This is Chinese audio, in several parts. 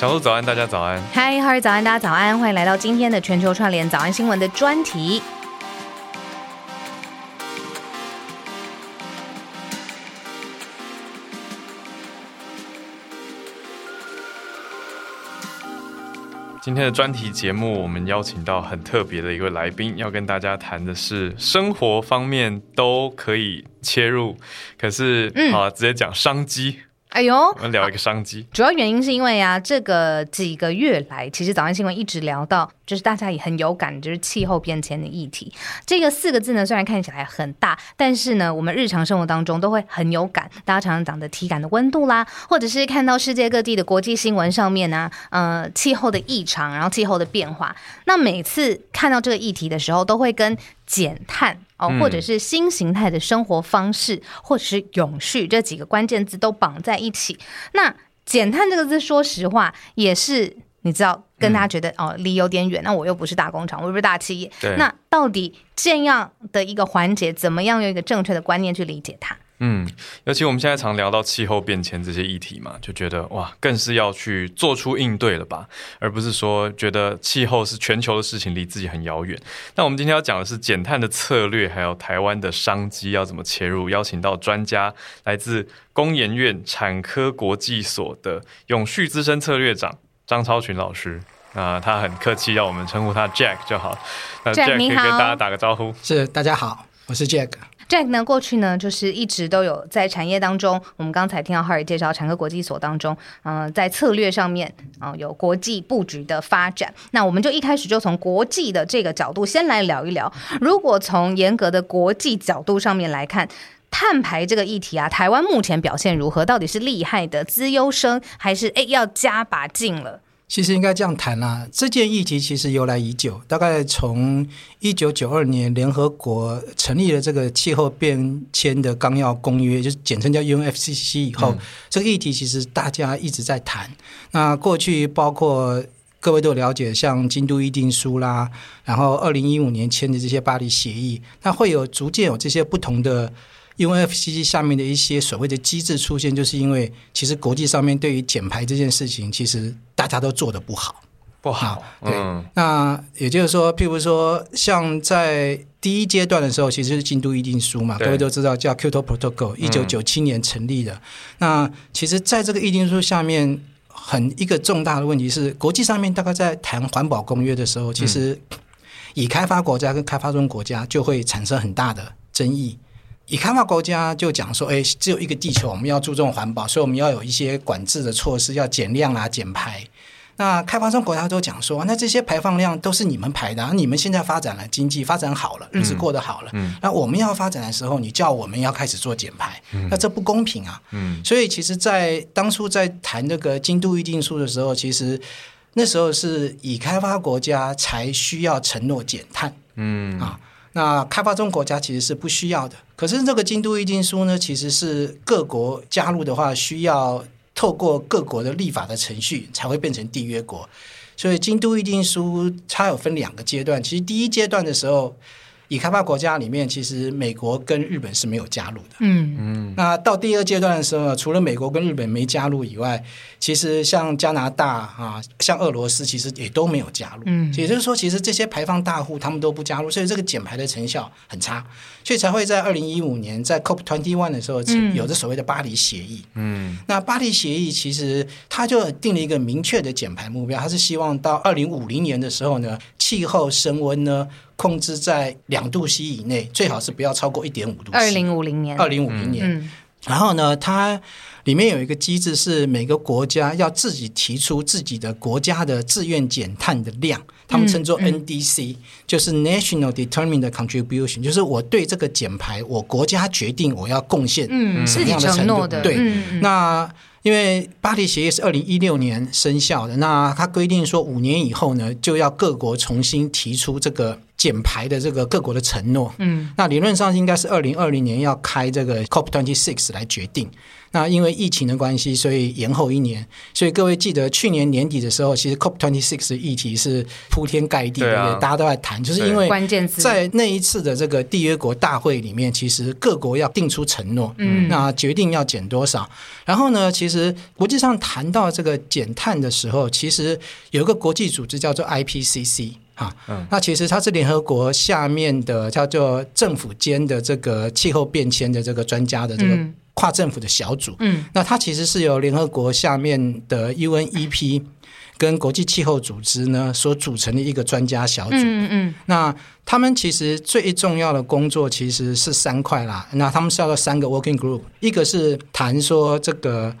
小鹿早安，大家早安。嗨，哈尔早安，大家早安，欢迎来到今天的全球串联早安新闻的专题。今天的专题节目，我们邀请到很特别的一位来宾，要跟大家谈的是生活方面都可以切入，可是啊，直接讲商机。哎呦，我们聊一个商机。主要原因是因为啊，这个几个月来，其实早安新闻一直聊到，就是大家也很有感，就是气候变迁的议题。这个四个字呢，虽然看起来很大，但是呢，我们日常生活当中都会很有感。大家常常讲的体感的温度啦，或者是看到世界各地的国际新闻上面呢，呃，气候的异常，然后气候的变化。那每次看到这个议题的时候，都会跟减碳。哦，或者是新形态的生活方式，或者是永续这几个关键字都绑在一起。那减碳这个字，说实话也是你知道，跟大家觉得哦离有点远。那我又不是大工厂，我又不是大企业，那到底这样的一个环节，怎么样用一个正确的观念去理解它？嗯，尤其我们现在常聊到气候变迁这些议题嘛，就觉得哇，更是要去做出应对了吧，而不是说觉得气候是全球的事情，离自己很遥远。那我们今天要讲的是减碳的策略，还有台湾的商机要怎么切入。邀请到专家，来自工研院产科国际所的永续资深策略长张超群老师。啊，他很客气，要我们称呼他 Jack 就好。那 Jack 可以跟大家打个招呼。是，大家好，我是 Jack。Jack 呢，过去呢就是一直都有在产业当中，我们刚才听到哈尔介绍产科国际所当中，嗯，在策略上面啊有国际布局的发展。那我们就一开始就从国际的这个角度先来聊一聊。如果从严格的国际角度上面来看，碳排这个议题啊，台湾目前表现如何？到底是厉害的资优生，还是哎要加把劲了？其实应该这样谈啦，这件议题其实由来已久，大概从一九九二年联合国成立了这个气候变迁的纲要公约，就是简称叫 UNFCCC 以后，这个议题其实大家一直在谈。那过去包括各位都了解，像京都议定书啦，然后二零一五年签的这些巴黎协议，那会有逐渐有这些不同的。UNFCCC 下面的一些所谓的机制出现，就是因为其实国际上面对于减排这件事情，其实大家都做的不好，不好。对，那也就是说，譬如说，像在第一阶段的时候，其实是京都议定书嘛，各位都知道叫 Kyoto Protocol，一九九七年成立的。那其实在这个议定书下面，很一个重大的问题是，国际上面大概在谈环保公约的时候，其实以开发国家跟开发中国家就会产生很大的争议。以开发国家就讲说，哎，只有一个地球，我们要注重环保，所以我们要有一些管制的措施，要减量啊、减排。那开发中国家都讲说，那这些排放量都是你们排的，你们现在发展了经济，发展好了，日子过得好了，那我们要发展的时候，你叫我们要开始做减排，那这不公平啊。所以，其实，在当初在谈那个京都议定书的时候，其实那时候是以开发国家才需要承诺减碳，嗯啊。那开发中国家其实是不需要的，可是这个京都议定书呢，其实是各国加入的话，需要透过各国的立法的程序才会变成缔约国，所以京都议定书它有分两个阶段，其实第一阶段的时候。已开发国家里面，其实美国跟日本是没有加入的。嗯嗯。那到第二阶段的时候，除了美国跟日本没加入以外，其实像加拿大啊，像俄罗斯，其实也都没有加入。嗯。也就是说，其实这些排放大户他们都不加入，所以这个减排的成效很差，所以才会在二零一五年在 COP twenty one 的时候，有着所谓的巴黎协议。嗯。那巴黎协议其实它就定了一个明确的减排目标，它是希望到二零五零年的时候呢，气候升温呢。控制在两度 C 以内，最好是不要超过一点五度。二零五零年，二零五零年。然后呢，它里面有一个机制，是每个国家要自己提出自己的国家的自愿减碳的量，他们称作 NDC，就是 National Determined Contribution，就是我对这个减排，我国家决定我要贡献什么样的程度。对，那。因为巴黎协议是二零一六年生效的，那它规定说五年以后呢，就要各国重新提出这个减排的这个各国的承诺。嗯，那理论上应该是二零二零年要开这个 COP twenty six 来决定。那因为疫情的关系，所以延后一年。所以各位记得，去年年底的时候，其实 COP twenty six 的议题是铺天盖地，对啊不对？大家都在谈，就是因为关键词在那一次的这个缔约国大会里面，其实各国要定出承诺，嗯那决定要减多少。然后呢，其实国际上谈到这个减碳的时候，其实有一个国际组织叫做 IPCC。啊，嗯那其实它是联合国下面的叫做政府间的这个气候变迁的这个专家的这个嗯跨政府的小组。嗯那它其实是由联合国下面的 UNEP 跟国际气候组织呢所组成的一个专家小组。嗯嗯那他们其实最重要的工作其实是三块啦。那他们是要做三个 working group，一个是谈说这个。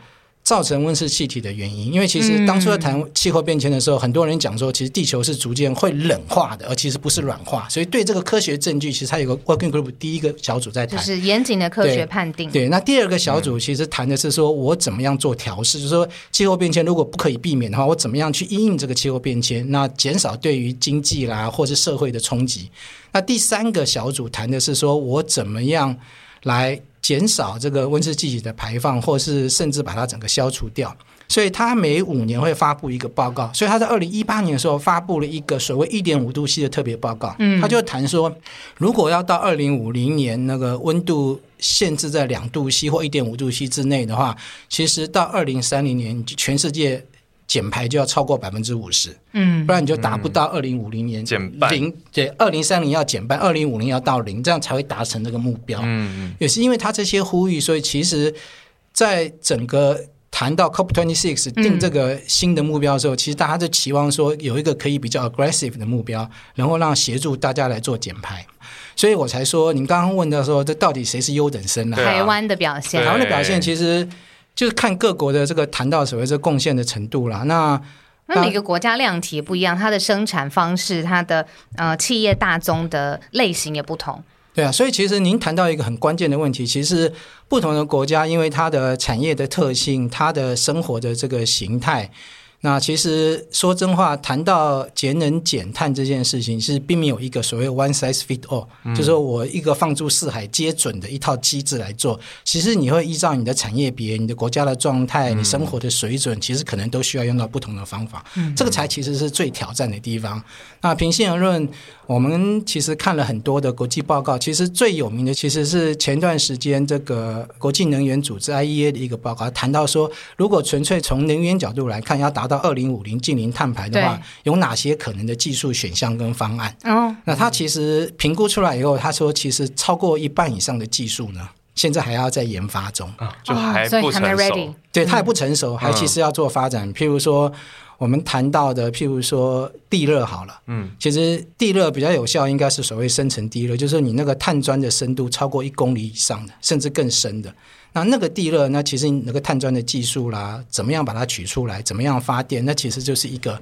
造成温室气体的原因，因为其实当初在谈气候变迁的时候，很多人讲说，其实地球是逐渐会冷化的，而其实不是软化。所以对这个科学证据，其实它有个 working group，第一个小组在就谈。是严谨的科学判定。对，那第二个小组其实谈的是说我怎么样做调试，就是说气候变迁如果不可以避免的话，我怎么样去因应这个气候变迁，那减少对于经济啦或是社会的冲击。那第三个小组谈的是说我怎么样来减少这个温室气体的排放，或是甚至把它整个消除掉。所以他每五年会发布一个报告，所以他在二零一八年的时候发布了一个所谓一点五度 C 的特别报告。嗯他就谈说，如果要到二零五零年那个温度限制在两度 C 或一点五度 C 之内的话，其实到二零三零年全世界减排就要超过百分之五十，嗯不然你就达不到二零五零年减半零。对，二零三零要减半，二零五零要到零，这样才会达成这个目标。嗯嗯也是因为他这些呼吁，所以其实在整个谈到 COP twenty six 定这个新的目标的时候，其实大家就期望说有一个可以比较 aggressive 的目标，然后让协助大家来做减排。所以我才说，您刚刚问到说，这到底谁是优等生呢、啊台湾的表现台湾的表现其实就是看各国的这个谈到所谓这贡献的程度啦。那那每个国家量体也不一样，它的生产方式、它的呃企业大宗的类型也不同。对啊，所以其实您谈到一个很关键的问题，其实不同的国家因为它的产业的特性、它的生活的这个形态，那其实说真话，谈到节能减碳这件事情，是并没有一个所谓 one size fit all，、就是说我一个放诸四海皆准的一套机制来做。其实你会依照你的产业别、你的国家的状态、你生活的水准，其实可能都需要用到不同的方法。这个才其实是最挑战的地方。那平心而论，我们其实看了很多的国际报告，其实最有名的其实是前段时间这个国际能源组织 IEA 的一个报告，谈到说，如果纯粹从能源角度来看，要达到二零五零近零碳排的话，有哪些可能的技术选项跟方案？哦，那他其实评估出来以后，他说，其实超过一半以上的技术呢，现在还要在研发中。啊，就还不成熟 ready。对，它还不成熟，还其实要做发展。譬如说，我们谈到的，譬如说地热好了，嗯，其实地热比较有效，应该是所谓深层地热，就是你那个碳砖的深度超过一公里以上的，甚至更深的。那那个地热，那其实那个碳砖的技术啦，怎么样把它取出来，怎么样发电，那其实就是一个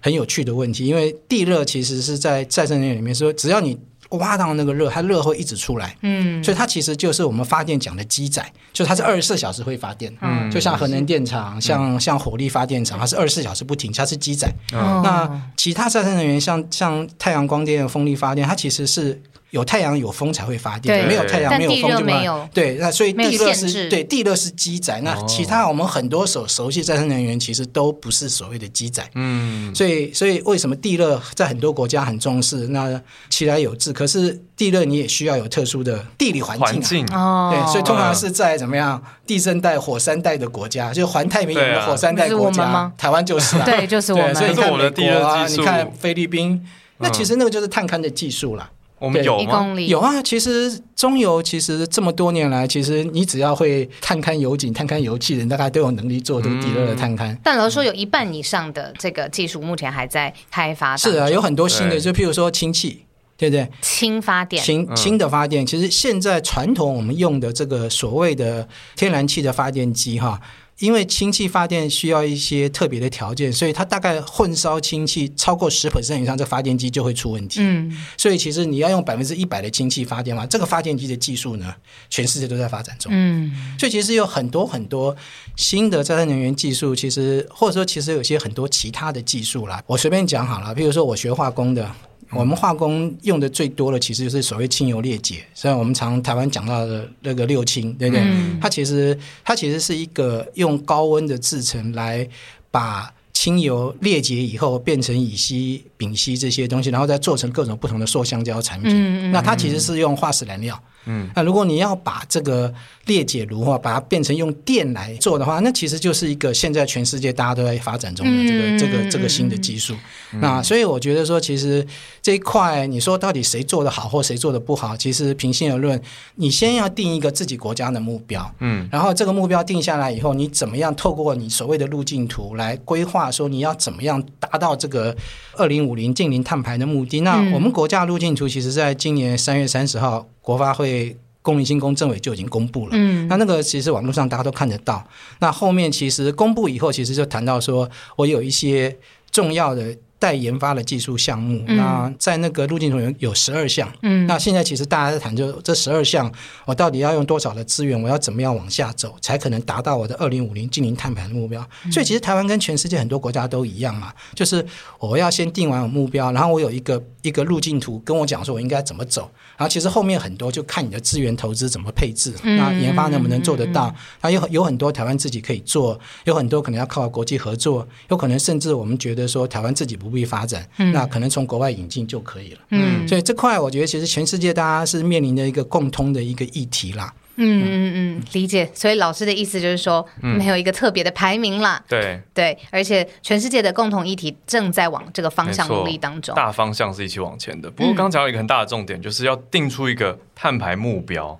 很有趣的问题。因为地热其实是在再生能源里面说，只要你挖到那个热，它热会一直出来，嗯，所以它其实就是我们发电讲的机载，就它是二十四小时会发电，嗯就像核能电厂、像像火力发电厂，它是二十四小时不停，它是机载。哦那其他再生能源像像太阳光电、风力发电，它其实是有太阳有风才会发电，对。没有太阳没有风就没有。对，那所以地热是对地热是机载，那哦。其他我们很多所熟悉再生能源其实都不是所谓的机载。嗯，所以，所以为什么地热在很多国家很重视？那其来有志，可是地热你也需要有特殊的地理环境、啊。环境。哦，对，所以通常是在怎么样地震带、火山带的国家，就环太平洋的火山带国家，台湾就是啊。对，就是我对，所以们可是我你看美们的地热国啊，技术。你看菲律宾，那嗯。其实那个就是探勘的技术啦。我们有吗？一公里有啊，其实中油其实这么多年来，其实你只要会探勘油井、探勘油气人，大概都有能力做这个地热的探勘。但老实说，有一半以上的这个技术目前还在开发。是啊，有很多新的，就譬如说氢气，对不对？氢发电，嗯氢氢的发电，其实现在传统我们用的这个所谓的天然气的发电机哈。因为氢气发电需要一些特别的条件，所以它大概混烧氢气超过十 percent 以上，这发电机就会出问题。嗯，所以其实你要用百分之一百的氢气发电嘛，这个发电机的技术呢，全世界都在发展中。嗯，所以其实有很多很多新的再生能源技术，其实或者说其实有些很多其他的技术啦。我随便讲好了，比如说我学化工的，我们化工用的最多的其实就是所谓清油裂解，虽然我们常台湾讲到的那个六氢，对不对？它其实它其实是一个用高温的制成来把。清油裂解以后变成乙烯、丙烯这些东西，然后再做成各种不同的塑橡胶产品。那它其实是用化石燃料。嗯，那如果你要把这个裂解炉话，把它变成用电来做的话，那其实就是一个现在全世界大家都在发展中的这个这个这个新的技术。那所以我觉得说，其实这一块你说到底谁做的好或谁做的不好，其实平心而论，你先要定一个自己国家的目标，嗯，然后这个目标定下来以后，你怎么样透过你所谓的路径图来规划，说你要怎么样达到这个二零五零近零碳排的目的？那我们国家路径图其实在今年三月三十号。国发会、公民新公政委就已经公布了。嗯，那那个其实网络上大家都看得到。那后面其实公布以后，其实就谈到说，我有一些重要的。待研发的技术项目，那在那个路径图有有十二项。嗯，那现在其实大家在谈，就这十二项，我到底要用多少的资源，我要怎么样往下走，才可能达到我的二零五零近零碳排的目标？所以其实台湾跟全世界很多国家都一样嘛，就是我要先定完我目标，然后我有一个一个路径图，跟我讲说我应该怎么走。然后其实后面很多就看你的资源投资怎么配置，那研发能不能做得到？那有有很多台湾自己可以做，有很多可能要靠国际合作，有可能甚至我们觉得说台湾自己不。必发展，那可能从国外引进就可以了。嗯，所以这块我觉得其实全世界大家是面临的一个共通的一个议题啦。嗯嗯嗯，理解。所以老师的意思就是说，没有一个特别的排名啦。对对，而且全世界的共同议题正在往这个方向努力当中，大方向是一起往前的。不过刚讲到一个很大的重点，就是要定出一个碳排目标。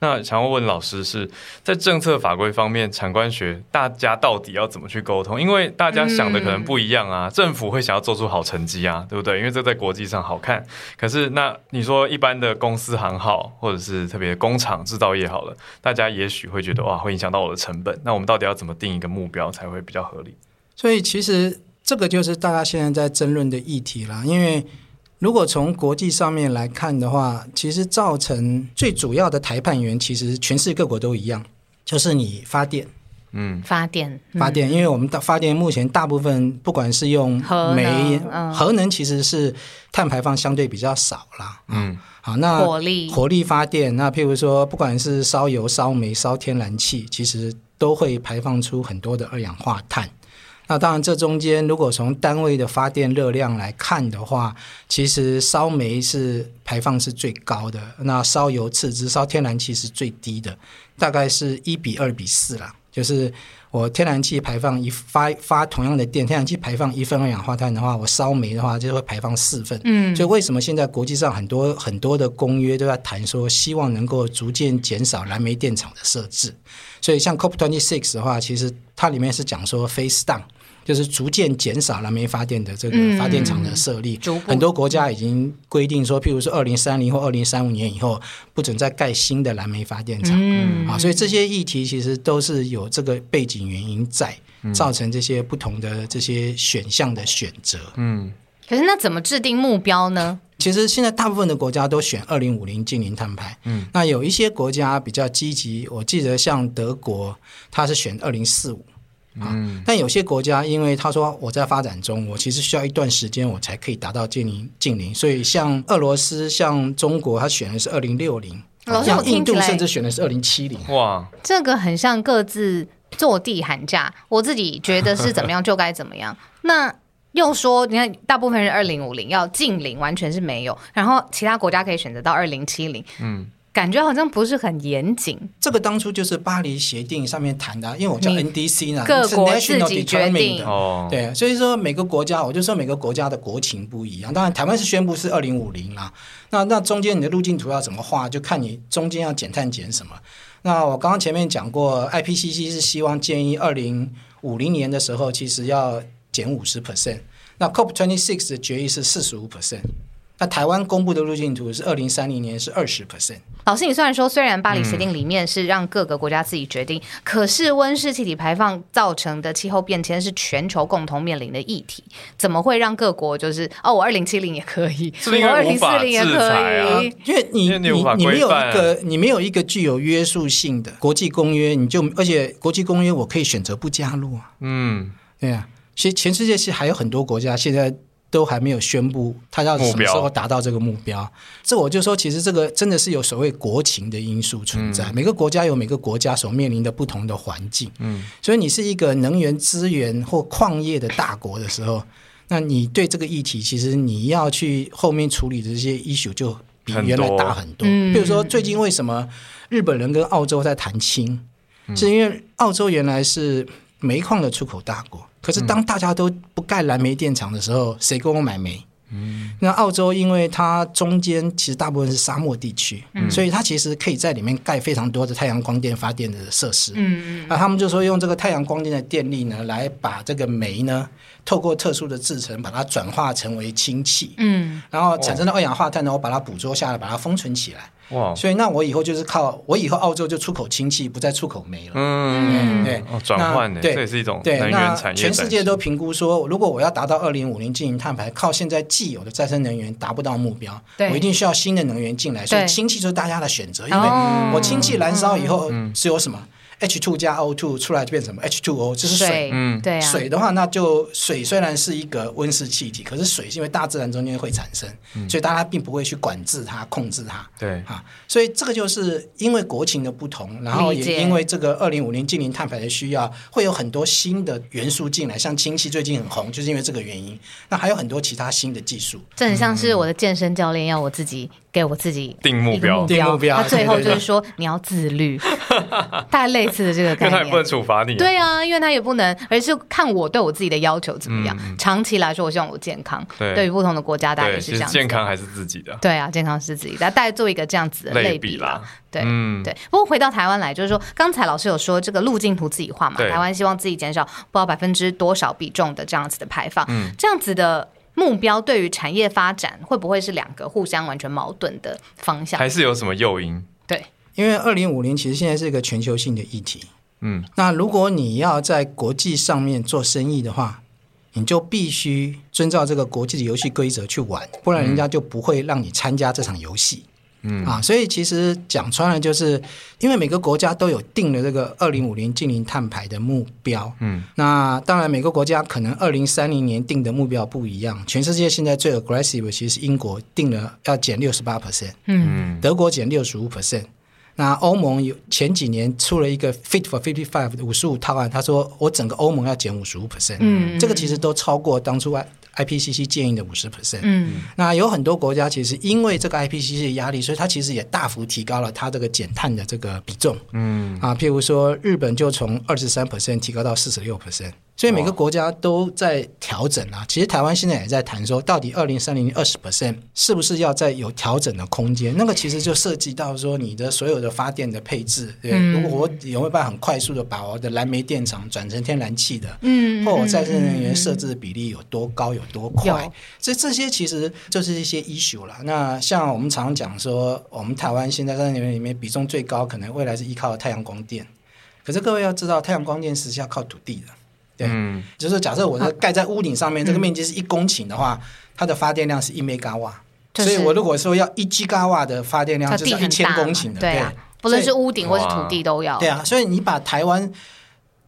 那想要问老师是在政策法规方面，产官学大家到底要怎么去沟通？因为大家想的可能不一样啊。政府会想要做出好成绩啊，对不对？因为这在国际上好看。可是那你说一般的公司行号，或者是特别工厂制造业好了，大家也许会觉得哇，会影响到我的成本。那我们到底要怎么定一个目标才会比较合理？所以其实这个就是大家现在在争论的议题啦，因为。如果从国际上面来看的话，其实造成最主要的裁判员，其实全世界各国都一样，就是你发电，嗯，发电，发电，因为我们的发电目前大部分不管是用煤、核能，其实是碳排放相对比较少啦。嗯，好，那火力。火力发电，那譬如说不管是烧油、烧煤、烧天然气，其实都会排放出很多的二氧化碳。那当然，这中间如果从单位的发电热量来看的话，其实烧煤是排放是最高的，那烧油次之，烧天然气是最低的，大概是一比二比四啦。就是我天然气排放一发发同样的电，天然气排放一份二氧化碳的话，我烧煤的话就会排放四份。嗯，所以为什么现在国际上很多很多的公约都在谈说，希望能够逐渐减少燃煤电厂的设置。所以像 COP twenty six 的话，其实它里面是讲说 face down。就是逐渐减少燃煤发电的这个发电厂的设立，很多国家已经规定说，譬如说二零三零或二零三五年以后，不准再盖新的燃煤发电厂。啊，所以这些议题其实都是有这个背景原因在，造成这些不同的这些选项的选择。嗯，可是那怎么制定目标呢？其实现在大部分的国家都选二零五零近零碳排。嗯，那有一些国家比较积极，我记得像德国，它是选二零四五。嗯，但有些国家，因为他说我在发展中，我其实需要一段时间，我才可以达到近零近零。所以像俄罗斯、像中国，他选的是二零六零，像印度甚至选的是二零七零。哇，这个很像各自坐地喊价。我自己觉得是怎么样就该怎么样。那又说，你看，大部分是二零五零要近零，完全是没有。然后其他国家可以选择到二零七零。嗯。感觉好像不是很严谨。这个当初就是巴黎协定上面谈的，因为我叫 NDC 呢，各国自己决定。哦，对，所以说每个国家，我就说每个国家的国情不一样。当然，台湾是宣布是二零五零啦。那那中间你的路径图要怎么画，就看你中间要减碳减什么。那我刚刚前面讲过，IPCC 是希望建议二零五零年的时候，其实要减五十 percent。那 COP twenty six 的决议是四十五 percent。那台湾公布的路径图是二零三零年是二十 percent。老师，你虽然说虽然巴黎协定里面是让各个国家自己决定，可是温室气体排放造成的气候变迁是全球共同面临的议题，怎么会让各国就是哦，我二零七零也可以，我二零四零也可以？因为你你你没有一个你没有一个具有约束性的国际公约，你就而且国际公约我可以选择不加入啊。嗯，对啊，其实全世界是还有很多国家现在。都还没有宣布他要什么时候达到这个目标。这我就说，其实这个真的是有所谓国情的因素存在。每个国家有每个国家所面临的不同的环境，嗯，所以你是一个能源资源或矿业的大国的时候，那你对这个议题，其实你要去后面处理的这些 issue 就比原来大很多。嗯比如说，最近为什么日本人跟澳洲在谈氢？是因为澳洲原来是煤矿的出口大国，可是当大家都不盖燃煤电厂的时候，谁给我买煤？嗯，那澳洲因为它中间其实大部分是沙漠地区，所以它其实可以在里面盖非常多的太阳光电发电的设施。嗯嗯那他们就说用这个太阳光电的电力呢，来把这个煤呢，透过特殊的制成，把它转化成为氢气，嗯。然后产生的二氧化碳呢，我把它捕捉下来，把它封存起来。哇，所以那我以后就是靠我以后澳洲就出口氢气，不再出口煤了。嗯，对哦，转换呢，那对这也是一种对，能那源产业。全世界都评估说，如果我要达到二零五零净零碳排，靠现在既有的再生能源达不到目标，对我一定需要新的能源进来。所以氢气就是大家的选择，因为哦我氢气燃烧以后是有什么 H two 加 O two 出来就变成什么 H two O，这是水。水，嗯对啊，水的话，那就水虽然是一个温室气体，可是水是因为大自然中间会产生，嗯所以大家并不会去管制它、控制它。对，啊，所以这个就是因为国情的不同，然后也因为这个二零五零近零碳排的需要，会有很多新的元素进来，像氢气最近很红，就是因为这个原因。那还有很多其他新的技术。这很像是我的健身教练要我自己给我自己定目标定目标他最后就是说你要自律，大概类似的这个因为概念。他也不能处罚你。，对啊，因为他也不能，而是看我对我自己的要求怎么样。长期来说，我希望我健康。对对于不同的国家，大概是这样。健康还是自己的对啊，健康是自己的，大概做一个这样子的类比啦啦。。对，嗯，对，不过回到台湾来，就是说，刚才老师有说这个路径图自己画嘛，台湾希望自己减少不知道百分之多少比重的这样子的排放，嗯这样子的目标对于产业发展会不会是两个互相完全矛盾的方向？还是有什么诱因？对，因为二零五零其实现在是一个全球性的议题。嗯，那如果你要在国际上面做生意的话，你就必须遵照这个国际的游戏规则去玩，不然人家就不会让你参加这场游戏。嗯啊，所以其实讲穿了，就是因为每个国家都有定了这个二零五零近零碳排的目标。嗯，那当然每个国家可能二零三零年定的目标不一样。全世界现在最 aggressive 其实是英国定了要减六十八 percent，嗯，嗯，德国减六十五 percent。那欧盟有前几年出了一个 Fit for Fifty Five 的五十五套案，他说我整个欧盟要减五十五 percent，嗯这个其实都超过当初 IPCC 建议的五十 percent。嗯那有很多国家其实因为这个 IPCC 的压力，所以它其实也大幅提高了它这个减碳的这个比重。嗯，啊，譬如说日本就从二十三 percent 提高到四十六 percent，所以每个国家都在调整啊。其实台湾现在也在谈说，到底二零三零二十 percent 是不是要再有调整的空间？那个其实就涉及到说你的所有的发电的配置，对，嗯如果我有没有办法很快速的把我的燃煤电厂转成天然气的，嗯或我再生能源设置的比例有多高、有多快有，这这些其实就是一些 issue 啦。那像我们常讲说，我们台湾现在在能源里面比重最高，可能未来是依靠太阳光电。可是各位要知道，太阳光电实是要靠土地的。对嗯，就是假设我是盖在屋顶上面，这个面积是一公顷的话，它的发电量是一 mega 瓦。就是所以我如果说要一 g 瓦的发电量，就是一千公顷的，对啊，不论是屋顶或是土地都要。对啊，所以你把台湾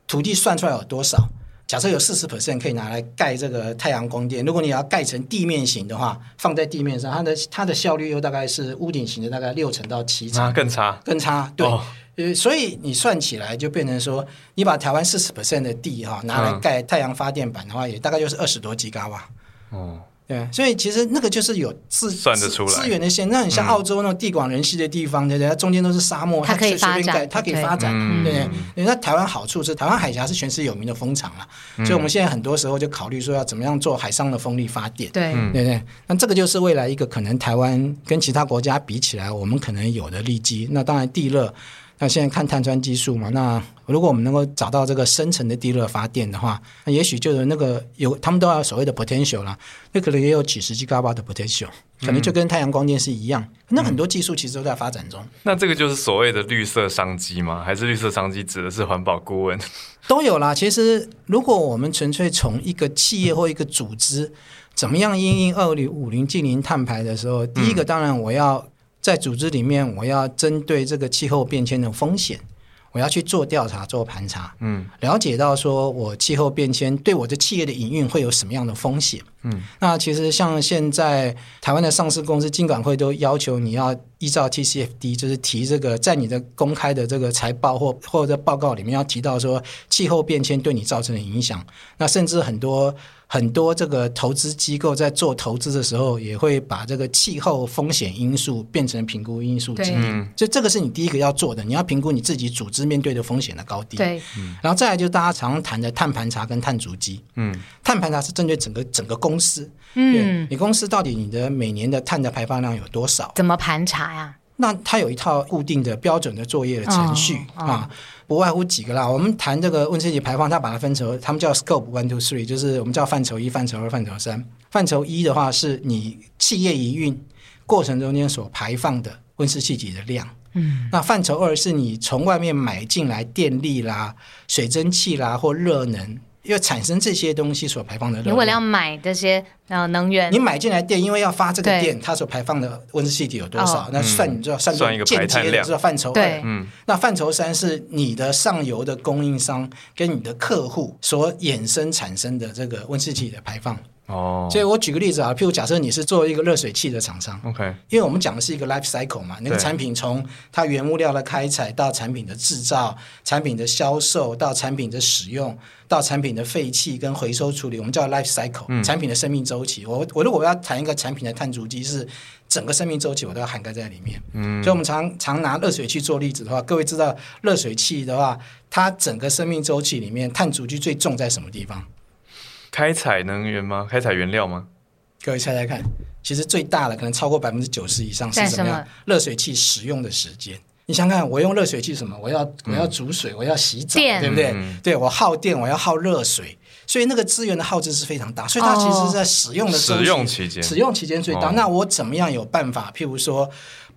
土地算出来有多少？假设有四十 percent 可以拿来盖这个太阳光电，如果你要盖成地面型的话，放在地面上，它的它的效率又大概是屋顶型的大概六成到七成，那更差。更差。对，哦呃，所以你算起来就变成说，你把台湾四十 percent 的地哈、拿来嗯盖太阳发电板的话，也大概就是二十多吉瓦。哦，对，所以其实那个就是有资算得出来资资源的线。那很像澳洲那种地广人稀的地方，对不对？它中间都是沙漠，它可以随随便发展盖它可以发展，嗯对不对？对那台湾好处是，台湾海峡是全世界有名的风场了，所以我们现在很多时候就考虑说要怎么样做海上的风力发电。对，嗯对不对？那这个就是未来一个可能台湾跟其他国家比起来，我们可能有的利基。那当然地热，那现在看碳酸激素嘛，那如果我们能够找到这个深层的地热发电的话，那也许就有那个有他们都要有所谓的 potential 啦，那可能也有几十 g 瓦的 potential，可能就跟太阳光电是一样。那很多技术其实都在发展中。那这个就是所谓的绿色商机吗？还是绿色商机指的是环保顾问？都有啦。其实，如果我们纯粹从一个企业或一个组织怎么样因应二零五零近零碳排的时候，第一个当然我要在组织里面，我要针对这个气候变迁的风险，我要去做调查、做盘查，嗯了解到说我气候变迁对我的企业的营运会有什么样的风险。嗯，那其实像现在台湾的上市公司金管会都要求你要依照 TCFD，就是提这个在你的公开的这个财报或或者报告里面要提到说气候变迁对你造成的影响。那甚至很多。很多这个投资机构在做投资的时候，也会把这个气候风险因素变成评估因素之一。所以这个是你第一个要做的，你要评估你自己组织面对的风险的高低。对，然后再来就是大家常谈的碳盘查跟碳足迹。嗯，碳盘查是针对整个整个公司。嗯，你公司到底你的每年的碳的排放量有多少？怎么盘查呀？那它有一套固定的标准的作业的程序啊。不外乎几个啦，我们谈这个温室气体排放，它把它分成，他们叫 scope one two three，就是我们叫范畴一、范畴二、范畴三。范畴一的话，是你企业营运过程中间所排放的温室气体的量。嗯，那范畴二是你从外面买进来电力啦、水蒸气啦或热能。要产生这些东西所排放的，你为了要买这些呃能源，你买进来电，因为要发这个电，它所排放的温室气体有多少？那算你知道算算一个间接的知道范畴对，嗯，那范畴三是你的上游的供应商跟你的客户所衍生产生的这个温室气体的排放。哦，所以我举个例子啊，譬如假设你是做一个热水器的厂商，OK，因为我们讲的是一个 life cycle 嘛，那个产品从它原物料的开采到产品的制造、产品的销售到产品的使用到产品的废弃跟回收处理，我们叫 life cycle，产品的生命周期。我我如果要谈一个产品的碳足迹，是整个生命周期我都要涵盖在里面。嗯，所以我们常常拿热水器做例子的话，各位知道热水器的话，它整个生命周期里面碳足迹最重在什么地方？开采能源吗？开采原料吗？各位猜猜看，其实最大的可能超过百分之九十以上是什么样？热水器使用的时间。你想看，我用热水器什么？我要我要煮水，我要洗澡，对不对？对我耗电，我要耗热水，所以那个资源的耗资是非常大。所以它其实是在使用的使用期间，使用期间最大。那我怎么样有办法？譬如说。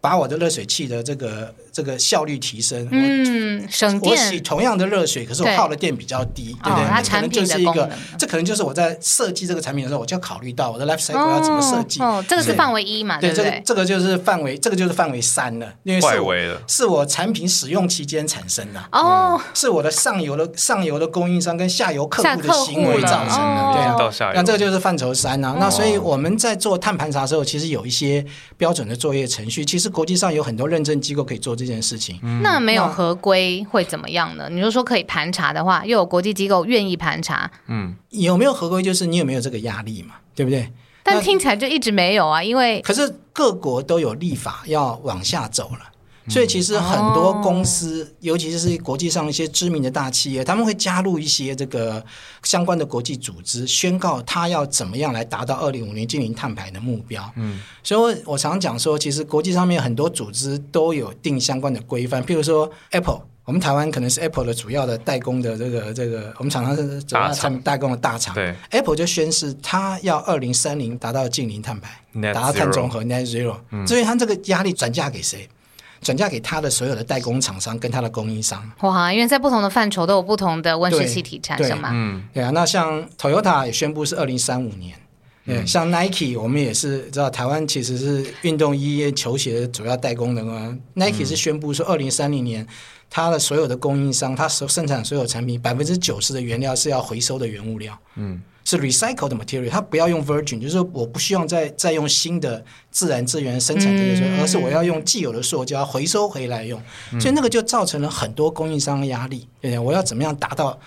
把我的热水器的这个这个效率提升，嗯，省电。我洗同样的热水，可是我耗的电比较低，对不对？它可能就是一个，这可能就是我在设计这个产品的时候，我就要考虑到我的 life cycle 要怎么设计。哦，这个是范围一嘛？对，这个这个就是范围，这个就是范围三了，因为是是我产品使用期间产生的。哦，是我的上游的上游的供应商跟下游客户的行为造成的。对啊，那这个就是范畴三啊。那所以我们在做碳盘查的时候，其实有一些标准的作业程序。其实国际上有很多认证机构可以做这件事情，那没有合规会怎么样呢？你就说可以盘查的话，又有国际机构愿意盘查，嗯，有没有合规？就是你有没有这个压力嘛，对不对？但听起来就一直没有啊，因为可是各国都有立法要往下走了。所以其实很多公司，尤其是国际上一些知名的大企业，他们会加入一些这个相关的国际组织，宣告他要怎么样来达到二零五年净零碳排的目标。嗯，所以我常讲说，其实国际上面很多组织都有定相关的规范，譬如说 Apple，我们台湾可能是 Apple 的主要的代工的这个这个，我们常常是主要产品代工的大厂。对，Apple 就宣誓，他要二零三零达到净零碳排，达到碳中和 Net Zero。至于他这个压力转嫁给谁？转嫁给他的所有的代工厂商跟他的供应商。哇，因为在不同的范畴都有不同的温室气体产生嘛。嗯，对啊。那像 Toyota 也宣布是二零三五年。对，像 Nike 我们也是知道，台湾其实是运动衣球鞋的主要代工的嘛。Nike 是宣布说二零三零年，它的所有的供应商，它所生产所有产品百分之九十的原料是要回收的原物料。嗯。是 recycled material，它不要用 virgin，就是我不希望再再用新的自然资源生产这些，而是我要用既有的塑胶回收回来用，所以那个就造成了很多供应商的压力。对对？我要怎么样达到？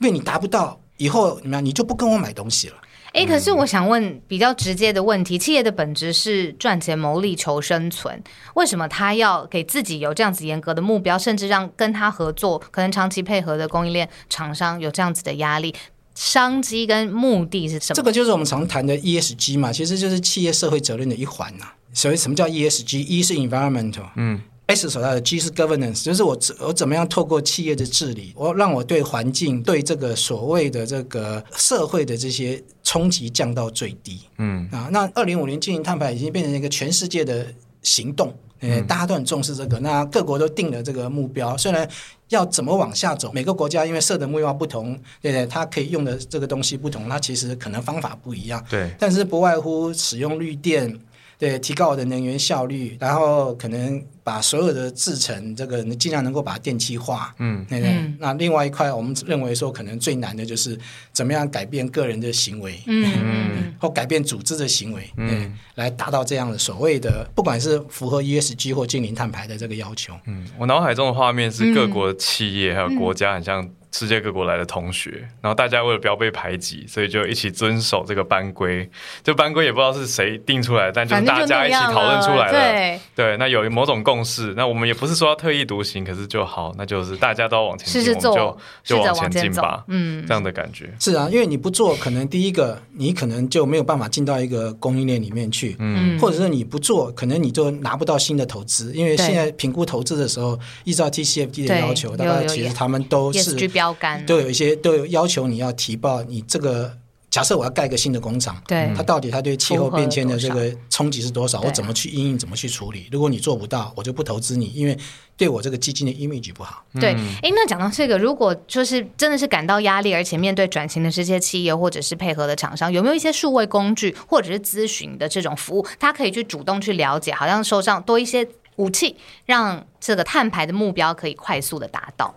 因为你达不到，以后怎么样，你就不跟我买东西了。哎，可是我想问比较直接的问题：企业的本质是赚钱、牟利、求生存，为什么他要给自己有这样子严格的目标，甚至让跟他合作、可能长期配合的供应链厂商有这样子的压力？商机跟目的是什么？这个就是我们常谈的 ESG 嘛，其实就是企业社会责任的一环呐。所以什么叫 ESG？E 是 environmental，嗯，S 所在的 G 是 governance，就是我我怎么样透过企业的治理，我让我对环境、对这个所谓的这个社会的这些冲击降到最低。嗯啊，那二零五零进行碳排已经变成一个全世界的行动。呃，大家都很重视这个，那各国都定了这个目标。虽然要怎么往下走，每个国家因为设的目标不同，对不对？它可以用的这个东西不同，它其实可能方法不一样。对，但是不外乎使用绿电，对，提高我的能源效率，然后可能把所有的制成这个尽量能够把它电气化，嗯，对对。那另外一块，我们认为说可能最难的就是怎么样改变个人的行为，嗯，或改变组织的行为，嗯，来达到这样的所谓的不管是符合 ESG 或近零碳排的这个要求。嗯，我脑海中的画面是各国企业还有国家很像。世界各国来的同学，然后大家为了不要被排挤，所以就一起遵守这个班规。这班规也不知道是谁定出来，但就是大家一起讨论出来的。对，那有某种共识。那我们也不是说要特立独行，可是就好，那就是大家都要往前进，我们就就往前进吧。嗯，这样的感觉是啊，因为你不做，可能第一个你可能就没有办法进到一个供应链里面去。嗯，或者是你不做，可能你就拿不到新的投资，因为现在评估投资的时候，依照 TCFD 的要求，大概其实他们都是。标杆都有一些都有要求，你要提报你这个假设我要盖一个新的工厂，对它到底它对气候变迁的这个冲击是多少？我怎么去应应？怎么去处理？如果你做不到，我就不投资你，因为对我这个基金的 image 不好。对，哎，那讲到这个，如果就是真的是感到压力，而且面对转型的这些企业或者是配合的厂商，有没有一些数位工具或者是咨询的这种服务，他可以去主动去了解，好像手上多一些武器，让这个碳排的目标可以快速的达到。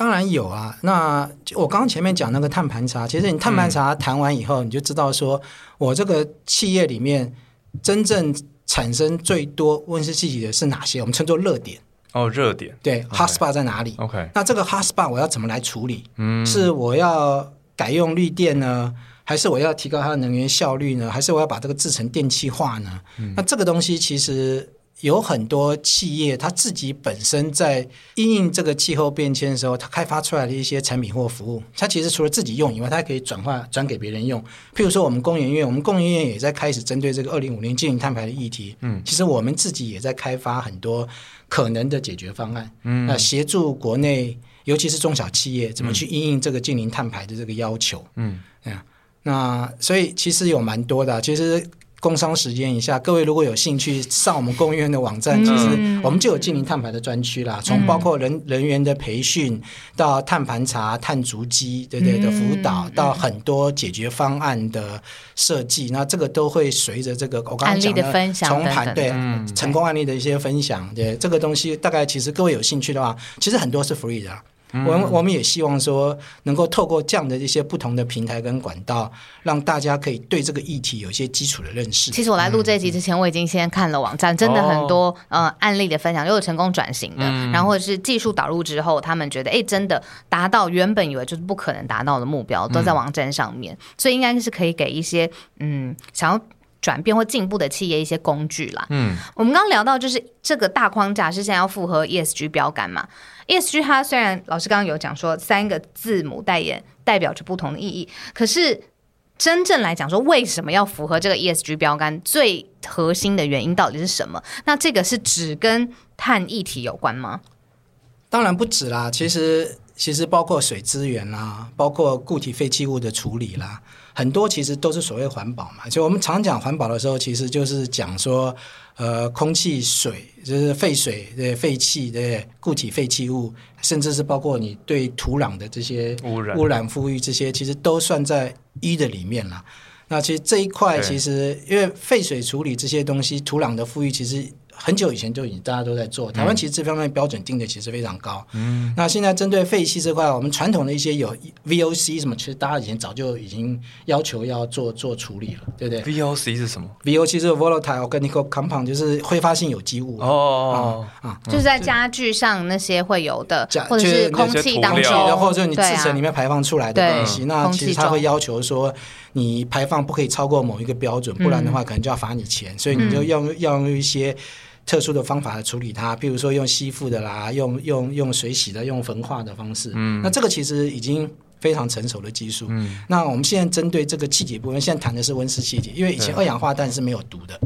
当然有啊，那我刚刚前面讲那个碳盘查，其实你碳盘查谈完以后，你就知道说我这个企业里面真正产生最多温室气体的是哪些，我们称作热点。哦，热点。对，hotspot 在哪里？OK。那这个 hotspot 我要怎么来处理？嗯，是我要改用绿电呢，还是我要提高它的能源效率呢，还是我要把这个制成电气化呢？那这个东西其实。有很多企业，它自己本身在应应这个气候变迁的时候，它开发出来的一些产品或服务，它其实除了自己用以外，它还可以转化转给别人用。譬如说，我们工研院，我们工研院也在开始针对这个二零五零净零碳排的议题，嗯，其实我们自己也在开发很多可能的解决方案，嗯，那协助国内，尤其是中小企业怎么去应应这个净零碳排的这个要求，嗯，啊，那所以其实有蛮多的，其实。工商时间一下，各位如果有兴趣上我们公务院的网站，其实我们就有近零碳排的专区啦。从包括人人员的培训到碳盘查、碳足迹，对对？的辅导，到很多解决方案的设计，那这个都会随着这个我刚刚讲的从盘对成功案例的一些分享，对这个东西，大概其实各位有兴趣的话，其实很多是 free 的。我们我们也希望说，能够透过这样的一些不同的平台跟管道，让大家可以对这个议题有一些基础的认识。其实我来录这集之前，我已经先看了网站，真的很多呃案例的分享，又有成功转型的，然后或者是技术导入之后，他们觉得哎，真的达到原本以为就是不可能达到的目标，都在网站上面，所以应该是可以给一些嗯想要。转变或进步的企业一些工具啦。嗯，我们刚刚聊到就是这个大框架是现在要符合 ESG 标杆嘛？ESG 它虽然老师刚刚有讲说三个字母代言代表着不同的意义，可是真正来讲说为什么要符合这个 ESG 标杆，最核心的原因到底是什么？那这个是只跟碳议题有关吗？当然不止啦，其实其实包括水资源啦，包括固体废弃物的处理啦。很多其实都是所谓环保嘛，所以我们常讲环保的时候，其实就是讲说，呃，空气、水，就是废水、对废气、对固体废弃物，甚至是包括你对土壤的这些污染、污染、富裕这些，其实都算在一的里面了。那其实这一块，其实因为废水处理这些东西，土壤的富裕其实。很久以前就已经大家都在做，台湾其实这方面标准定的其实非常高。嗯，那现在针对废气这块，我们传统的一些有 VOC 什么，其实大家以前早就已经要求要做做处理了，对不对？VOC 是什么？VOC 是 volatile organic compound，就是挥发性有机物。哦啊，就是在家具上那些会有的，或者是空气当中，或者你制成里面排放出来的东西，那其实它会要求说，你排放不可以超过某一个标准，不然的话可能就要罚你钱，所以你就要要用一些。特殊的方法来处理它，比如说用吸附的啦，用用用水洗的，用焚化的方式。嗯，那这个其实已经非常成熟的技术。嗯，那我们现在针对这个气体部分，现在谈的是温室气体，因为以前二氧化碳是没有毒的。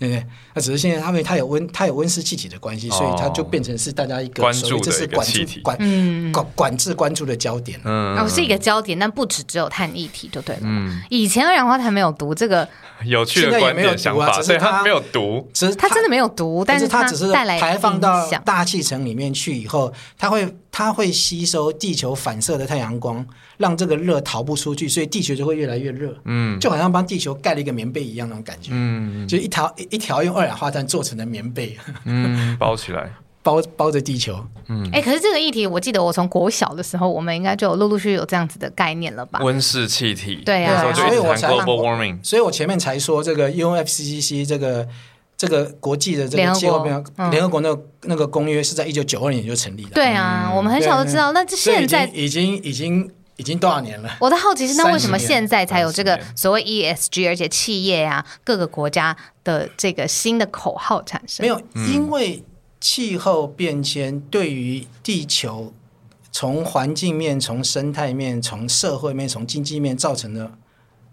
对不对？那只是现在，因为它有温，它有温室气体的关系，所以它就变成是大家一个关注的管制管管管制关注的焦点。嗯，哦，是一个焦点，但不止只有碳议题就对了。嗯，以前二氧化碳没有毒，这个有趣的观点想法，所以它没有毒，只是它真的没有毒，但是它只是带来排放到大气层里面去以后，它会它会吸收地球反射的太阳光。让这个热逃不出去，所以地球就会越来越热。嗯，就好像帮地球盖了一个棉被一样那种感觉。嗯，就一条一一条用二氧化碳做成的棉被，嗯，包起来。包包着地球。嗯哎，可是这个议题，我记得我从国小的时候，我们应该就有陆陆续续有这样子的概念了吧？温室气体，对啊所以我才 global warming。所以我前面才说这个 UNFCCC 这个这个国际的这个气候变化联合国那个那个公约是在一九九二年就成立的。对啊，我们很小都知道。那这现在已经已经已经多少年了？我的好奇是，那为什么30年现在才有这个所谓 ESG，而且企业啊各个国家的这个新的口号产生？没有，因为气候变迁对于地球从环境面、从生态面、从社会面、从经济面造成的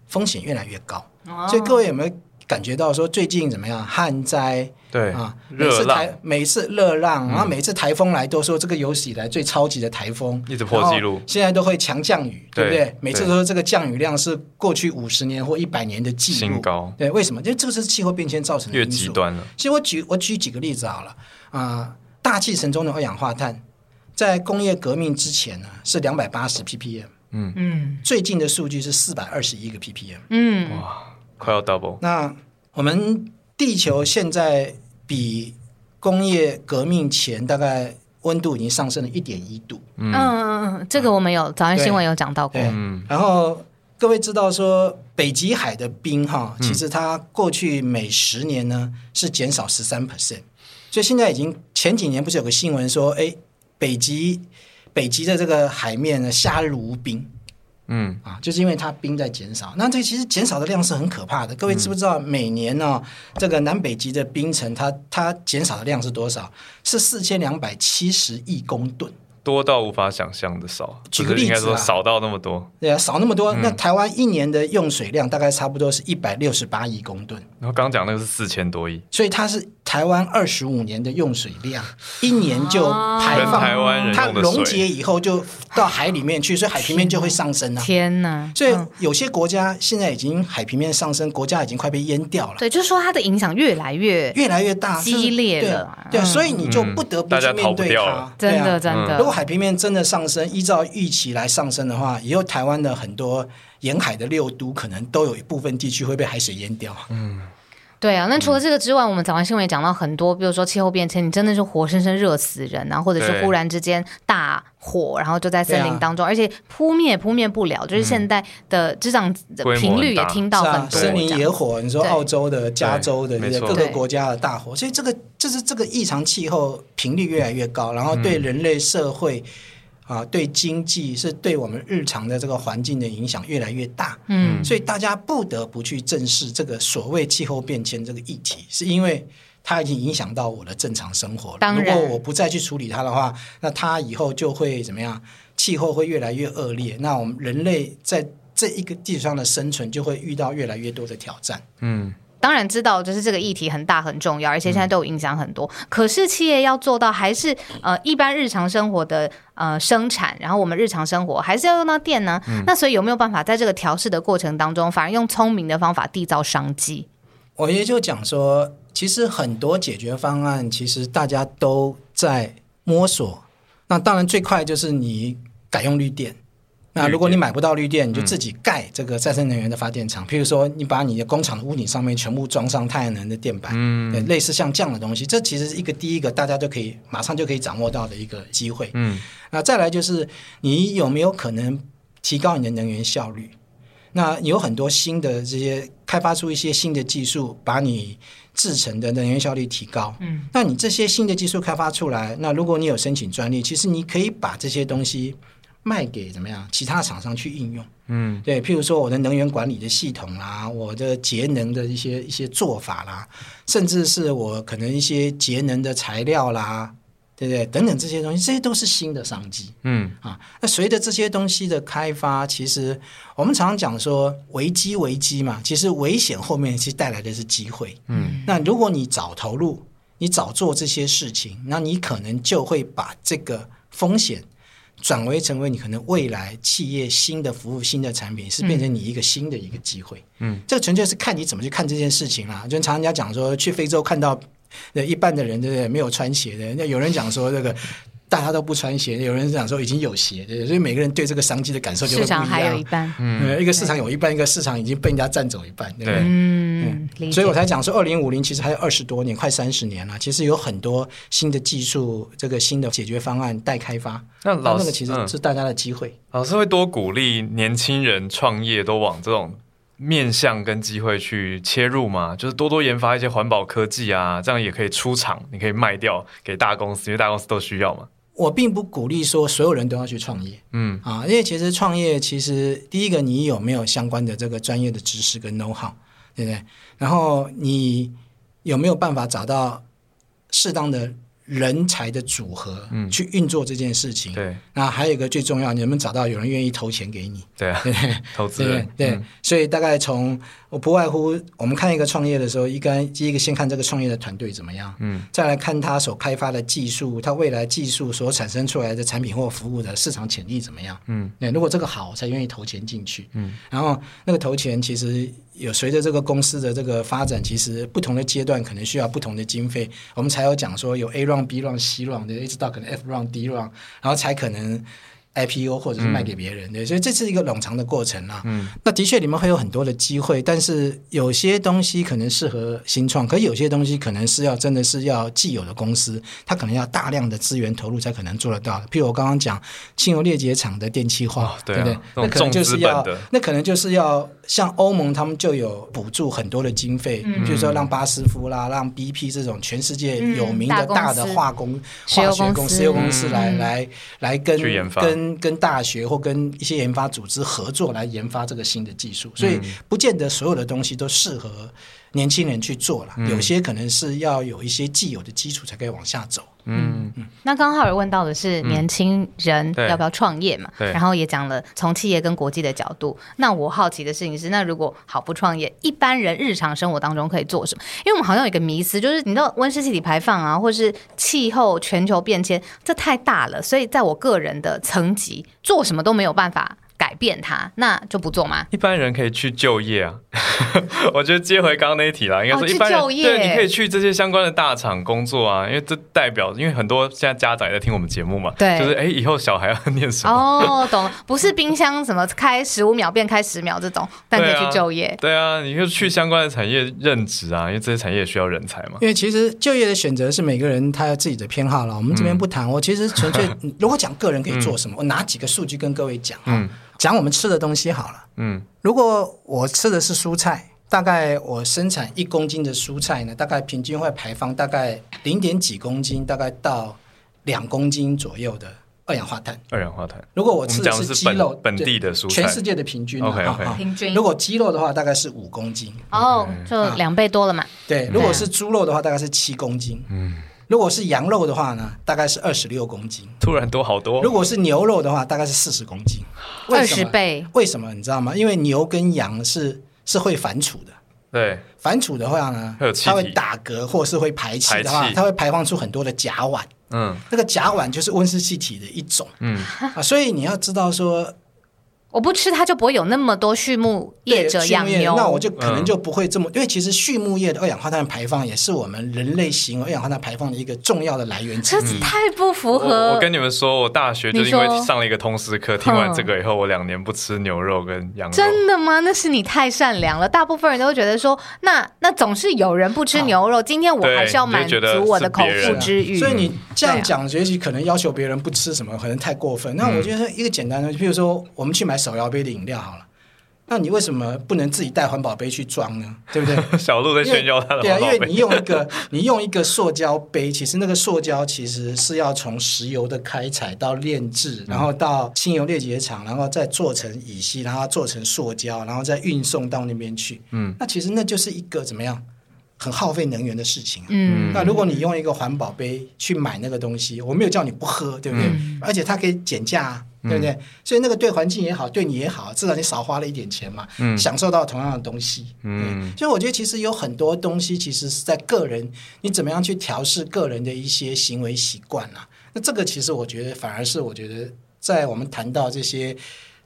风险越来越高。哦所以各位有没有感觉到说最近怎么样旱灾对啊？每热浪次台每次热浪，然后每次台风来都说这个有史以来最超级的台风，一直破纪录。现在都会强降雨，对不对？对？每次对都说这个降雨量是过去五十年或一百年的记录。新高，对，为什么？因为这个是气候变迁造成的越因素。极端了。其实我举我举几个例子好了。啊、大气层中的二氧化碳，在工业革命之前呢是两百八十 ppm，嗯。嗯。最近的数据是四百二十一个 ppm。嗯，快要 double，那我们地球现在比工业革命前大概温度已经上升了一点一度。嗯嗯嗯，这个我们有早上新闻有讲到过。嗯，然后各位知道说，北极海的冰哈，嗯其实它过去每十年呢是减少十三 percent，所以现在已经前几年不是有个新闻说，哎，北极北极的这个海面呢夏日无冰。嗯，啊，就是因为它冰在减少，那这其实减少的量是很可怕的。各位知不知道，每年呢、这个南北极的冰层它它减少的量是多少？是四千两百七十亿公吨。多到无法想象的少，举个例子啊说少到那么多。对啊，少那么多。嗯那台湾一年的用水量大概差不多是一百六十八亿公吨，然后刚刚讲那个是四千多亿，所以它是台湾二十五年的用水量，一年就排放，台湾人它溶解以后就到海里面去，所以海平面就会上升啊。天哪！所以嗯有些国家现在已经海平面上升，国家已经快被淹掉了。对，就是说它的影响越来越越来越大，激烈就是了对，所以你就不得不去面对它。真对啊的真的。如果海平面真的上升，依照预期来上升的话，以后台湾的很多沿海的六都可能都有一部分地区会被海水淹掉。对啊，那除了这个之外，我们早上新闻也讲到很多，比如说气候变迁，你真的是活生生热死人啊，或者是忽然之间大火，然后就在森林当中，而且扑灭扑灭不了，就是现在的这样的频率也听到很多森林野火，你说对。澳洲的、加州的，对各个对。国家的大火，所以这个这是这个异常气候频率越来越高，然后对人类社会。啊，对经济是对我们日常的这个环境的影响越来越大，嗯所以大家不得不去正视这个所谓气候变迁这个议题，是因为它已经影响到我的正常生活了。如果我不再去处理它的话，那它以后就会怎么样？气候会越来越恶劣，那我们人类在这一个地球上的生存就会遇到越来越多的挑战。嗯，当然知道，就是这个议题很大很重要，而且现在都有影响很多。可是企业要做到，还是呃一般日常生活的呃生产，然后我们日常生活还是要用到电呢。那所以有没有办法在这个调试的过程当中，反而用聪明的方法缔造商机？我也就讲说，其实很多解决方案，其实大家都在摸索。那当然最快就是你改用绿电。那如果你买不到绿电，你就自己盖这个再生能源的发电厂。譬如说，你把你的工厂的屋顶上面全部装上太阳能的电板，嗯，类似像这样的东西，这其实是一个第一个大家就可以马上就可以掌握到的一个机会。嗯，那再来就是你有没有可能提高你的能源效率？那有很多新的这些开发出一些新的技术，把你制成的能源效率提高。嗯，那你这些新的技术开发出来，那如果你有申请专利，其实你可以把这些东西卖给怎么样其他厂商去应用。嗯，对，譬如说我的能源管理的系统啦，我的节能的一些一些做法啦，甚至是我可能一些节能的材料啦，对不对？等等这些东西，这些都是新的商机。嗯，啊，那随着这些东西的开发，其实我们常常讲说危机危机嘛，其实危险后面其实带来的是机会。嗯，那如果你早投入，你早做这些事情，那你可能就会把这个风险转为成为你可能未来企业新的服务、新的产品，是变成你一个新的一个机会。嗯，这个纯粹是看你怎么去看这件事情啦。就常常人家讲说，去非洲看到呃一半的人对不对没有穿鞋的，那有人讲说这个。大家都不穿鞋，有人讲说已经有鞋，对所以每个人对这个商机的感受就会不一样。市场还有一半，嗯，一个市场有一半，一个市场已经被人家占走一半，对不对？嗯，嗯，所以我才讲说，二零五零其实还有二十多年，快三十年了。其实有很多新的技术，这个新的解决方案待开发。那老师那个其实嗯是大家的机会。老师会多鼓励年轻人创业，都往这种面向跟机会去切入嘛？就是多多研发一些环保科技啊，这样也可以出厂，你可以卖掉给大公司，因为大公司都需要嘛。我并不鼓励说所有人都要去创业嗯啊，因为其实创业其实第一个你有没有相关的这个专业的知识跟 know how，对不对？然后你有没有办法找到适当的人才的组合，嗯去运作这件事情？对那还有一个最重要，你能不能找到有人愿意投钱给你？对啊，对？投资对人对，嗯所以大概从我不外乎我们看一个创业的时候，一个第一个先看这个创业的团队怎么样，嗯，再来看他所开发的技术，他未来技术所产生出来的产品或服务的市场潜力怎么样？嗯，对，如果这个好，我才愿意投钱进去。嗯，然后那个投钱其实有随着这个公司的这个发展，其实不同的阶段可能需要不同的经费，我们才有讲说有 A round、B round、C round 的，一直到可能 F round、D round，然后才可能 IPO 或者是卖给别人，对，所以这是一个冗长的过程啦。嗯，那的确你们会有很多的机会，但是有些东西可能适合新创，可有些东西可能是要真的是要既有的公司，它可能要大量的资源投入才可能做得到的。譬如我刚刚讲汽油裂解厂的电气化，哦对啊不对？那可能就是要那可能就是要像欧盟他们就有补助很多的经费，嗯。比如说让巴斯夫啦、让 BP 这种全世界有名的嗯大的化工、化学公司。石油公司来嗯。来来跟跟跟大学或跟一些研发组织合作来研发这个新的技术，所嗯。以不见得所有的东西都适合年轻人去做了，嗯有些可能是要有一些既有的基础才可以往下走。嗯那刚刚浩尔问到的是年轻人要不要创业嘛？对然后也讲了从企业跟国际的角度。那我好奇的事情是，那如果好不创业，一般人日常生活当中可以做什么？因为我们好像有一个迷思，就是你知道温室气体排放啊，或是气候全球变迁，这太大了，所以在我个人的层级，做什么都没有办法改变它，那就不做吗？一般人可以去就业啊，我觉得接回刚刚那一题啦，应该说一般人、就业对，你可以去这些相关的大厂工作啊，因为这代表，因为很多现在家长也在听我们节目嘛，对就是哎，以后小孩要念什么？哦，懂了，不是冰箱什么开十五秒变开十秒这种，但可以去就业。对啊，你就去相关的产业任职啊，因为这些产业也需要人才嘛。因为其实就业的选择是每个人他有自己的偏好了，我们这边不谈。我其实纯粹 如果讲个人可以做什么，我拿几个数据跟各位讲哈嗯。讲我们吃的东西好了。嗯如果我吃的是蔬菜，大概我生产一公斤的蔬菜呢，大概平均会排放大概零点几公斤，大概到两公斤左右的二氧化碳。二氧化碳，如果我我吃的是本鸡肉，本对地的蔬菜，全世界的平均啊 OK，OK 哈哈平均如果鸡肉的话，大概是五公斤。哦，就两倍多了嘛。对，如果是猪肉的话，大概是七公斤。嗯，如果是羊肉的话呢，大概是二十六公斤。突然多好多如。果是牛肉的话，大概是四十公斤。为二什么？十倍，为什么你知道吗？因为牛跟羊是是会反刍的。对，反刍的话呢它会打嗝或是会排气的，话它会排放出很多的甲烷。嗯那个甲烷就是温室气体的一种嗯，啊，所以你要知道说，我不吃它就不会有那么多畜牧业者养牛。那我就可能嗯就不会这么，因为其实畜牧业的二氧化碳排放也是我们人类行为二氧化碳排放的一个重要的来源之一。这太不符合。我跟你们说，我大学就是因为上了一个通识课，听完这个以后，我两年不吃牛肉跟羊肉。真的吗？那是你太善良了。大部分人都会觉得说，那那总是有人不吃牛肉，今天我还是要满足我的口腹之欲。所以你这样讲，也许可能要求别人不吃什么，可能太过分。那我觉得一个简单的，譬如说我们去买手摇杯的饮料好了，那你为什么不能自己带环保杯去装呢？对不对？小鹿在炫耀他的对啊。因为你用一个 你用一个塑胶杯，其实那个塑胶其实是要从石油的开采到炼制，然后到清油裂解厂，然后再做成乙烯，然后做成塑胶，然后再运送到那边去。嗯，那其实那就是一个怎么样很耗费能源的事情啊。嗯，那如果你用一个环保杯去买那个东西，我没有叫你不喝，对不对？嗯而且它可以减价、啊，对不对？所以那个对环境也好，对你也好，至少你少花了一点钱嘛，嗯享受到同样的东西。嗯，所以我觉得其实有很多东西，其实是在个人你怎么样去调试个人的一些行为习惯啊。那这个其实我觉得反而是我觉得在我们谈到这些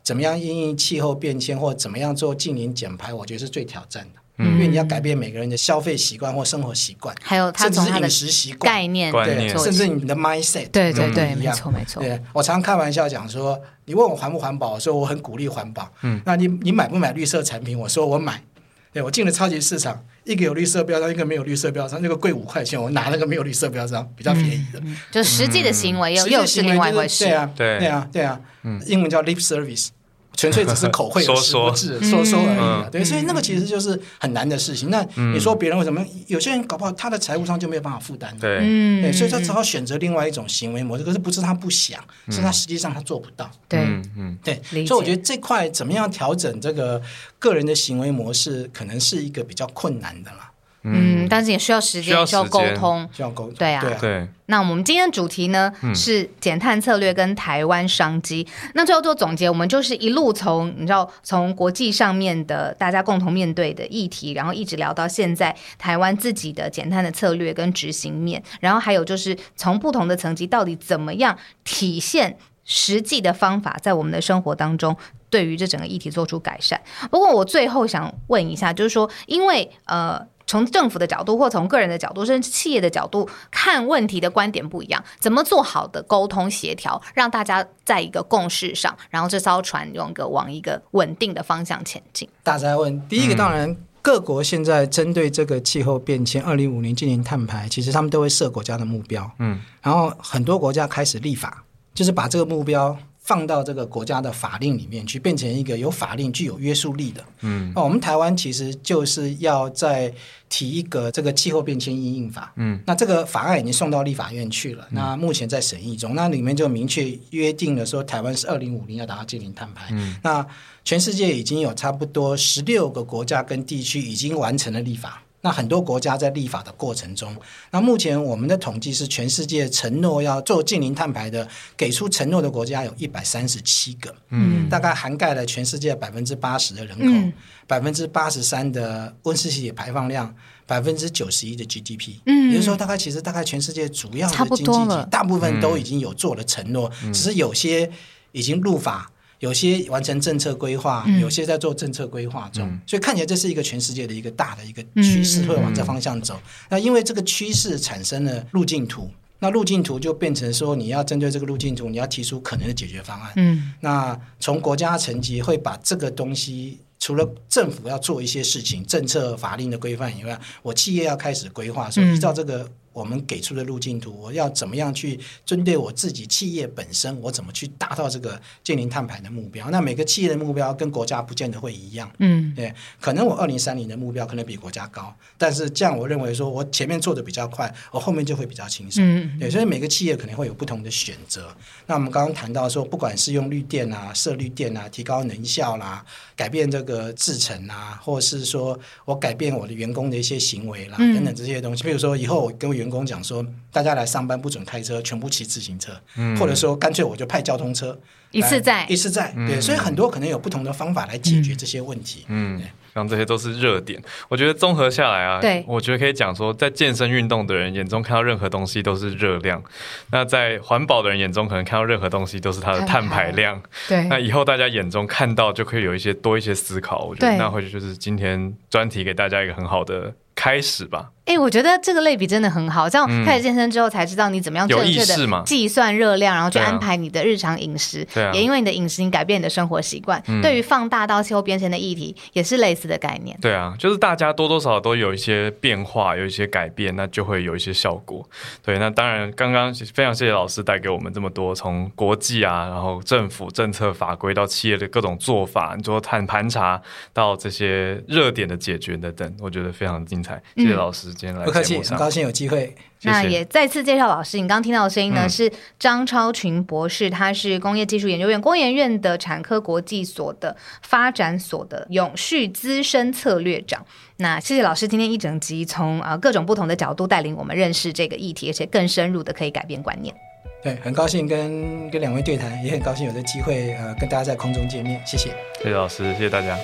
怎么样因应气候变迁或怎么样做近零减排，我觉得是最挑战的。因为你要改变每个人的消费习惯或生活习惯，还有他甚至是饮从他的食习惯，概念对，甚至你的 mindset，都对对对，一样错没错。对我常常开玩笑讲说，你问我环不环保，我说我很鼓励环保。嗯，那你你买不买绿色产品？我说我买。对我进了超级市场，一个有绿色标章，一个没有绿色标章，那个贵五块钱，我拿那个没有绿色标章比较便宜的。就实际的行为又又是另外一回事。对啊，对对啊，对啊，英文叫 lip service。纯粹只是口惠而 说实不说至，说说而已。对，所以那个其实就是很难的事情。那你说别人为什么？有些人搞不好他的财务上就没有办法负担。对，嗯对，所以他只好选择另外一种行为模式。可是不是他不想，是他实际上他做不到。对，嗯嗯，对，所以我觉得这块怎么样调整这个个人的行为模式，可能是一个比较困难的啦，嗯，但是也需要时间，需要沟通。需要沟通。对啊对啊，对，那我们今天的主题呢、是减碳策略跟台湾商机。那最后做总结，我们就是一路从你知道从国际上面的大家共同面对的议题，然后一直聊到现在台湾自己的减碳的策略跟执行面，然后还有就是从不同的层级到底怎么样体现实际的方法在我们的生活当中。对于这整个议题做出改善。不过我最后想问一下，就是说，因为呃，从政府的角度或从个人的角度，甚至企业的角度看问题的观点不一样，怎么做好的沟通协调，让大家在一个共识上，然后这艘船用一个往一个稳定的方向前进？大家问，第一个当然。各国现在针对这个气候变迁，二零五零进行碳排，其实他们都会设国家的目标，嗯，然后很多国家开始立法，就是把这个目标放到这个国家的法令里面去，变成一个有法令、具有约束力的。嗯，那我们台湾其实就是要在提一个这个气候变迁因应法，嗯，那这个法案已经送到立法院去了，那目前在审议中，那里面就明确约定了说，台湾是二零五零要达到净零碳排，嗯，那全世界已经有差不多十六个国家跟地区已经完成了立法。那很多国家在立法的过程中，那目前我们的统计是全世界承诺要做净零碳排的，给出承诺的国家有一百三十七个，嗯大概涵盖了全世界百分之八十的人口嗯，百分之八十三的温室气体排放量，百分之九十一的 GDP。嗯也就是说，大概其实大概全世界主要的经济体，大部分都已经有做了承诺，只是有些已经入法。有些完成政策规划，嗯。有些在做政策规划中，所以看起来这是一个全世界的一个大的一个嗯趋势，嗯会往这方向走。那因为这个趋势产生了路径图，那路径图就变成说，你要针对这个路径图，你要提出可能的解决方案。嗯。那从国家层级会把这个东西，除了政府要做一些事情、政策法令的规范以外，我企业要开始规划，说嗯依照这个我们给出的路径图，我要怎么样去针对我自己企业本身，我怎么去达到这个净零碳排的目标？那每个企业的目标跟国家不见得会一样。嗯对，可能我二零三零的目标可能比国家高，但是这样我认为说我前面做的比较快，我后面就会比较轻松。嗯对，所以每个企业可能会有不同的选择。那我们刚刚谈到说，不管是用绿电啊、设绿电啊、提高能效啦、改变这个制程啊，或者是说我改变我的员工的一些行为啦、嗯等等这些东西。比如说以后我跟我员工讲说，大家来上班不准开车，全部骑自行车，或者说干脆我就派交通车一次在一次在。对，所以很多可能有不同的方法来解决这些问题。嗯，像这些都是热点。我觉得综合下来啊，对。我觉得可以讲说，在健身运动的人眼中看到任何东西都是热量，那在环保的人眼中可能看到任何东西都是它的碳排量。对。那以后大家眼中看到就可以有一些多一些思考，我觉得对。那会就是今天专题给大家一个很好的开始吧。哎、我觉得这个类比真的很好。这样开始健身之后，才知道你怎么样有正确的计算热量，然后去安排你的日常饮食。对啊也因为你的饮食，你改变你的生活习惯。对于放大到气候变迁的议题，也是类似的概念。对啊，就是大家多多少少都有一些变化，有一些改变，那就会有一些效果。对，那当然，刚刚非常谢谢老师带给我们这么多，从国际啊，然后政府政策法规到企业的各种做法，你说碳盘查到这些热点的解决等等，我觉得非常精彩。谢谢老师今天来不客气，节目上，很高兴有机会。谢谢那也再次介绍老师，你刚刚听到的声音呢、嗯是张超群博士，他是工业技术研究院工研院的产科国际所的发展所的永续资深策略长。那谢谢老师今天一整集从啊各种不同的角度带领我们认识这个议题，而且更深入的可以改变观念。对，很高兴跟跟两位对谈，也很高兴有这机会呃跟大家在空中见面，谢谢。谢谢老师，谢谢大家。